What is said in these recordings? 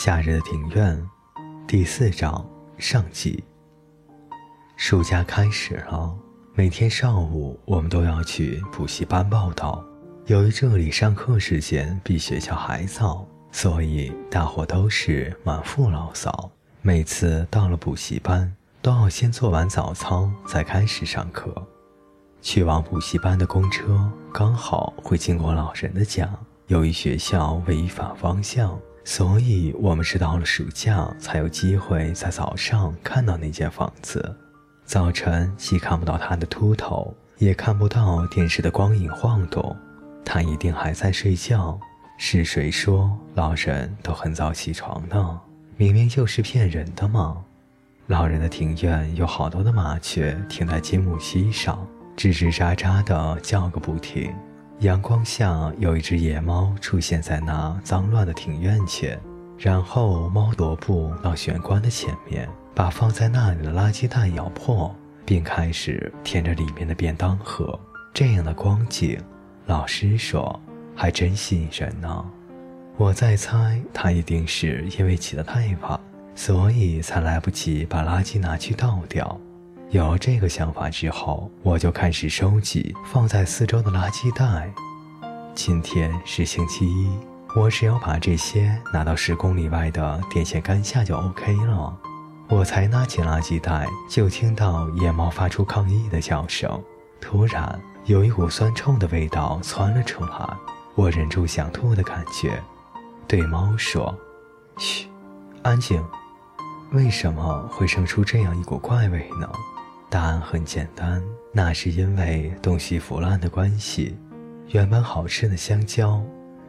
夏日的庭院，第四章上集。暑假开始了，每天上午我们都要去补习班报道。由于这里上课时间比学校还早，所以大伙都是满腹牢骚。每次到了补习班，都要先做完早操，再开始上课。去往补习班的公车刚好会经过老人的家，由于学校位于反方向。所以，我们是到了暑假才有机会在早上看到那间房子。早晨既看不到他的秃头，也看不到电视的光影晃动，他一定还在睡觉。是谁说老人都很早起床呢？明明就是骗人的嘛！老人的庭院有好多的麻雀停在金木犀上，吱吱喳喳地叫个不停。阳光下，有一只野猫出现在那脏乱的庭院前，然后猫踱步到玄关的前面，把放在那里的垃圾袋咬破，并开始舔着里面的便当盒。这样的光景，老师说还真吸引人呢。我在猜，它一定是因为起得太晚，所以才来不及把垃圾拿去倒掉。有这个想法之后，我就开始收集放在四周的垃圾袋。今天是星期一，我只要把这些拿到十公里外的电线杆下就 OK 了。我才拿起垃圾袋，就听到野猫发出抗议的叫声。突然，有一股酸臭的味道窜了出来，我忍住想吐的感觉，对猫说：“嘘，安静。”为什么会生出这样一股怪味呢？答案很简单，那是因为东西腐烂的关系。原本好吃的香蕉、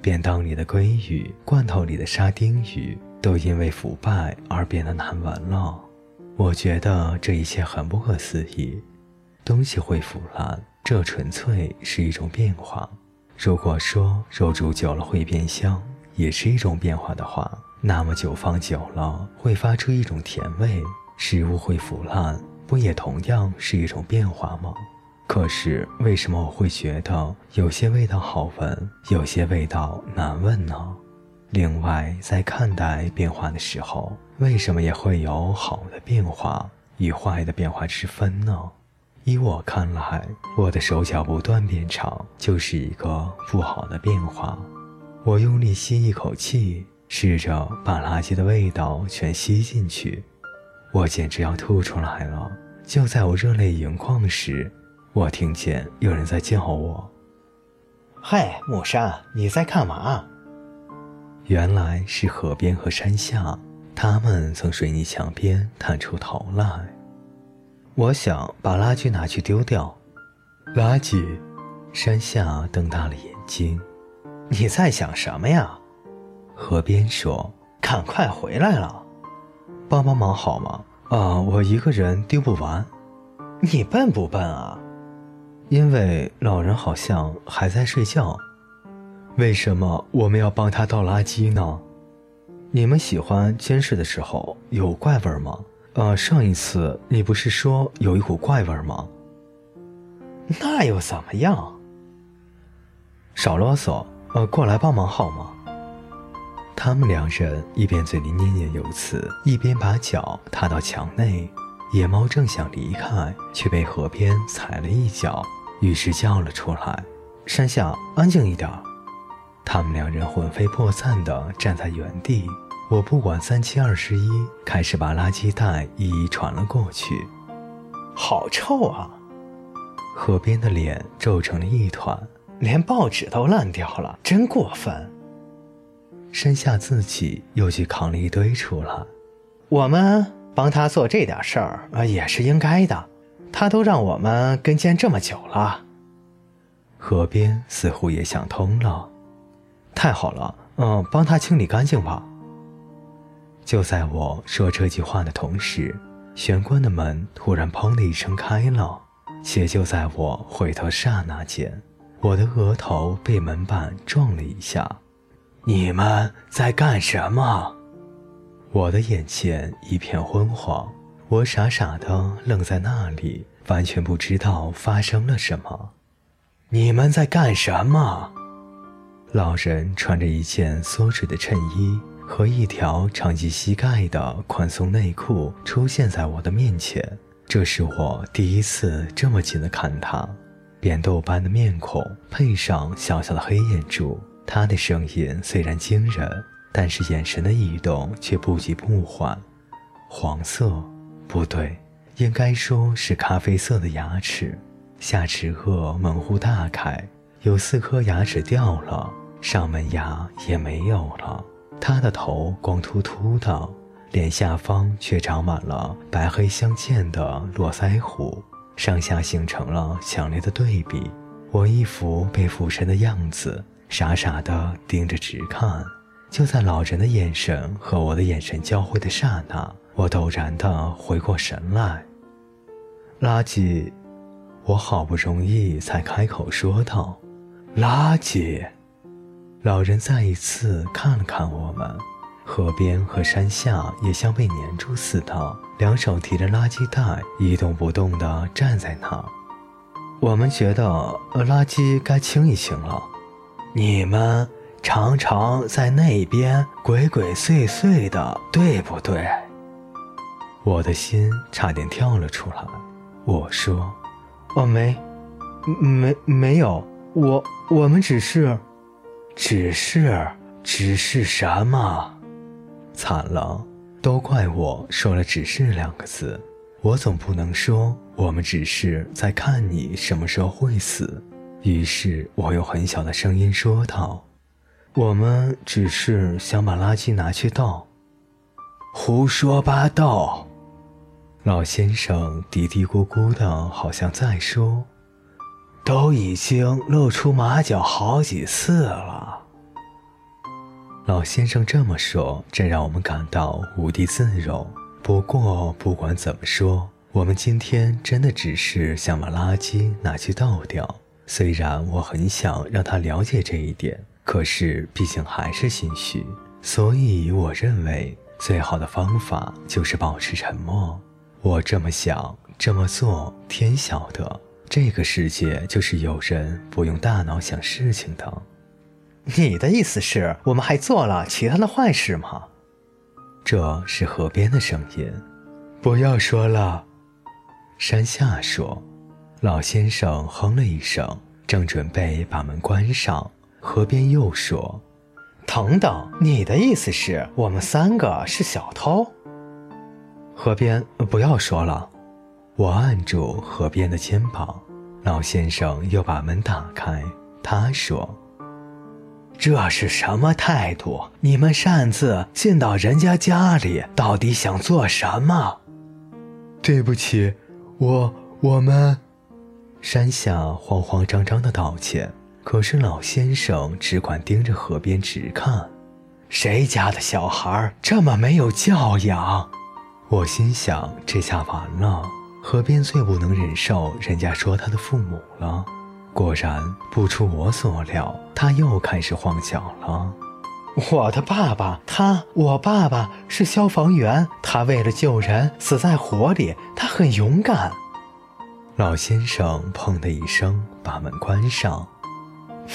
便当里的鲑鱼、罐头里的沙丁鱼，都因为腐败而变得难闻了。我觉得这一切很不可思议。东西会腐烂，这纯粹是一种变化。如果说肉煮久了会变香，也是一种变化的话，那么酒放久了会发出一种甜味。食物会腐烂。不也同样是一种变化吗？可是为什么我会觉得有些味道好闻，有些味道难闻呢？另外，在看待变化的时候，为什么也会有好的变化与坏的变化之分呢？依我看来，我的手脚不断变长就是一个不好的变化。我用力吸一口气，试着把垃圾的味道全吸进去。我简直要吐出来了！就在我热泪盈眶时，我听见有人在叫我：“嗨，木山，你在干嘛？”原来是河边和山下，他们从水泥墙边探出头来。我想把垃圾拿去丢掉。垃圾？山下瞪大了眼睛：“你在想什么呀？”河边说：“赶快回来了。”帮帮忙好吗？啊，我一个人丢不完。你笨不笨啊？因为老人好像还在睡觉。为什么我们要帮他倒垃圾呢？你们喜欢监视的时候有怪味吗？呃，上一次你不是说有一股怪味吗？那又怎么样？少啰嗦，呃，过来帮忙好吗？他们两人一边嘴里念念有词，一边把脚踏到墙内。野猫正想离开，却被河边踩了一脚，于是叫了出来：“山下，安静一点。”他们两人魂飞魄散地站在原地。我不管三七二十一，开始把垃圾袋一一传了过去。好臭啊！河边的脸皱成了一团，连报纸都烂掉了，真过分。山下自己又去扛了一堆出来，我们帮他做这点事儿啊，也是应该的。他都让我们跟监这么久了。河边似乎也想通了，太好了，嗯，帮他清理干净吧。就在我说这句话的同时，玄关的门突然砰的一声开了，且就在我回头刹那间，我的额头被门板撞了一下。你们在干什么？我的眼前一片昏黄，我傻傻的愣在那里，完全不知道发生了什么。你们在干什么？老人穿着一件缩水的衬衣，和一条长及膝盖的宽松内裤出现在我的面前。这是我第一次这么近的看他，扁豆般的面孔配上小小的黑眼珠。他的声音虽然惊人，但是眼神的移动却不急不缓。黄色，不对，应该说是咖啡色的牙齿，下齿颚门户大开，有四颗牙齿掉了，上门牙也没有了。他的头光秃秃的，脸下方却长满了白黑相间的络腮胡，上下形成了强烈的对比。我一副被附身的样子，傻傻的盯着直看。就在老人的眼神和我的眼神交汇的刹那，我陡然的回过神来。垃圾，我好不容易才开口说道：“垃圾。”老人再一次看了看我们，河边和山下也像被粘住似的，两手提着垃圾袋，一动不动地站在那儿。我们觉得垃圾该清一清了。你们常常在那边鬼鬼祟祟的，对不对？我的心差点跳了出来。我说：“哦，没，没，没有。我，我们只是……”只是，只是什么？惨了，都怪我说了“只是”两个字。我总不能说我们只是在看你什么时候会死。于是我用很小的声音说道：“我们只是想把垃圾拿去倒。”胡说八道！老先生嘀嘀咕咕的，好像在说。都已经露出马脚好几次了。老先生这么说，这让我们感到无地自容。不过，不管怎么说，我们今天真的只是想把垃圾拿去倒掉。虽然我很想让他了解这一点，可是毕竟还是心虚，所以我认为最好的方法就是保持沉默。我这么想，这么做，天晓得。这个世界就是有人不用大脑想事情的。你的意思是我们还做了其他的坏事吗？这是河边的声音。不要说了，山下说。老先生哼了一声，正准备把门关上，河边又说：“等等，你的意思是我们三个是小偷？”河边不要说了。我按住河边的肩膀，老先生又把门打开。他说：“这是什么态度？你们擅自进到人家家里，到底想做什么？”对不起，我我们，山下慌慌张张的道歉。可是老先生只管盯着河边直看。谁家的小孩这么没有教养？我心想：这下完了。河边最不能忍受人家说他的父母了，果然不出我所料，他又开始晃脚了。我的爸爸，他，我爸爸是消防员，他为了救人死在火里，他很勇敢。老先生砰的一声把门关上。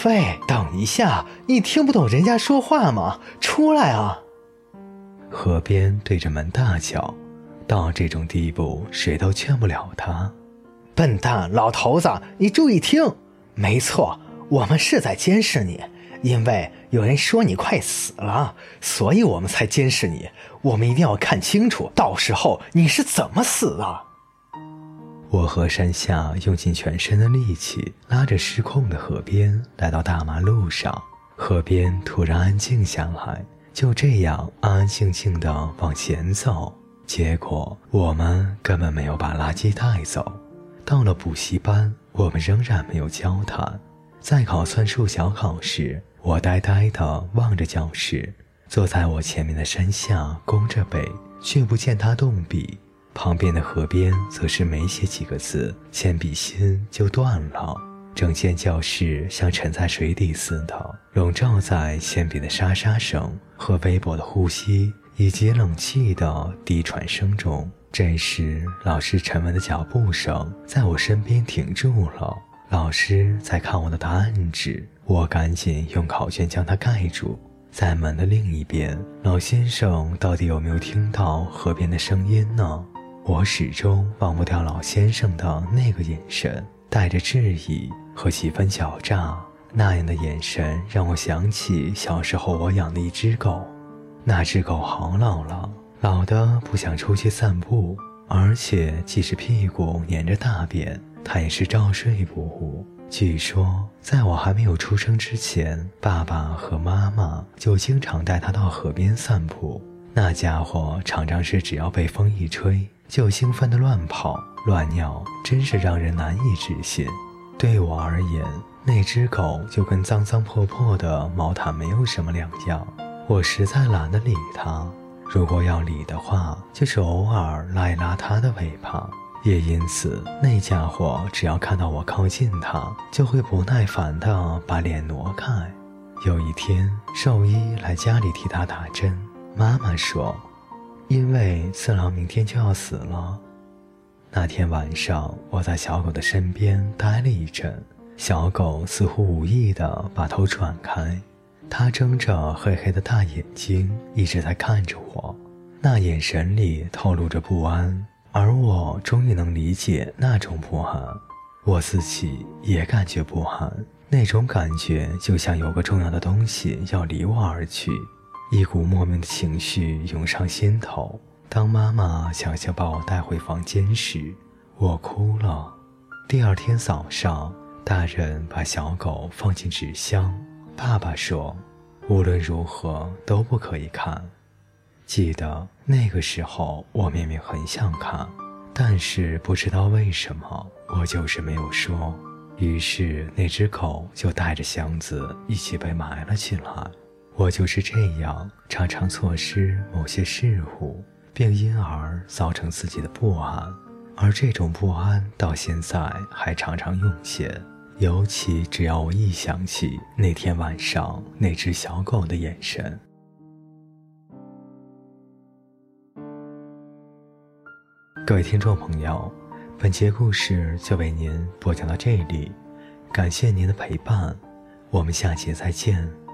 喂，等一下，你听不懂人家说话吗？出来啊！河边对着门大叫。到这种地步，谁都劝不了他。笨蛋，老头子，你注意听。没错，我们是在监视你，因为有人说你快死了，所以我们才监视你。我们一定要看清楚，到时候你是怎么死的。我和山下用尽全身的力气，拉着失控的河边，来到大马路上。河边突然安静下来，就这样安安静静的往前走。结果我们根本没有把垃圾带走。到了补习班，我们仍然没有交谈。在考算术小考时，我呆呆地望着教室。坐在我前面的山下弓着背，却不见他动笔。旁边的河边则是没写几个字，铅笔芯就断了。整间教室像沉在水底似的，笼罩在铅笔的沙沙声和微薄的呼吸。以及冷气的低喘声中，这时老师沉稳的脚步声在我身边停住了。老师在看我的答案纸，我赶紧用考卷将它盖住。在门的另一边，老先生到底有没有听到河边的声音呢？我始终忘不掉老先生的那个眼神，带着质疑和几分狡诈。那样的眼神让我想起小时候我养的一只狗，那只狗好老了，老的不想出去散步，而且即使屁股粘着大便，它也是照睡不误。据说在我还没有出生之前，爸爸和妈妈就经常带它到河边散步。那家伙常常是只要被风一吹，就兴奋地乱跑乱尿，真是让人难以置信。对我而言，那只狗就跟脏脏破破的毛毯没有什么两样，我实在懒得理它。如果要理的话，就是偶尔拉一拉它的尾巴。也因此，那家伙只要看到我靠近它，就会不耐烦地把脸挪开。有一天，兽医来家里替它打针，妈妈说：“因为次郎明天就要死了。”那天晚上，我在小狗的身边待了一阵。小狗似乎无意地把头转开，它睁着黑黑的大眼睛，一直在看着我，那眼神里透露着不安。而我终于能理解那种不安，我自己也感觉不安，那种感觉就像有个重要的东西要离我而去，一股莫名的情绪涌上心头。当妈妈想想把我带回房间时，我哭了。第二天早上。大人把小狗放进纸箱，爸爸说：“无论如何都不可以看。”记得那个时候，我明明很想看，但是不知道为什么，我就是没有说。于是那只狗就带着箱子一起被埋了起来。我就是这样，常常错失某些事物，并因而造成自己的不安，而这种不安到现在还常常涌现。尤其只要我一想起那天晚上那只小狗的眼神。各位听众朋友，本节故事就为您播讲到这里，感谢您的陪伴，我们下节再见。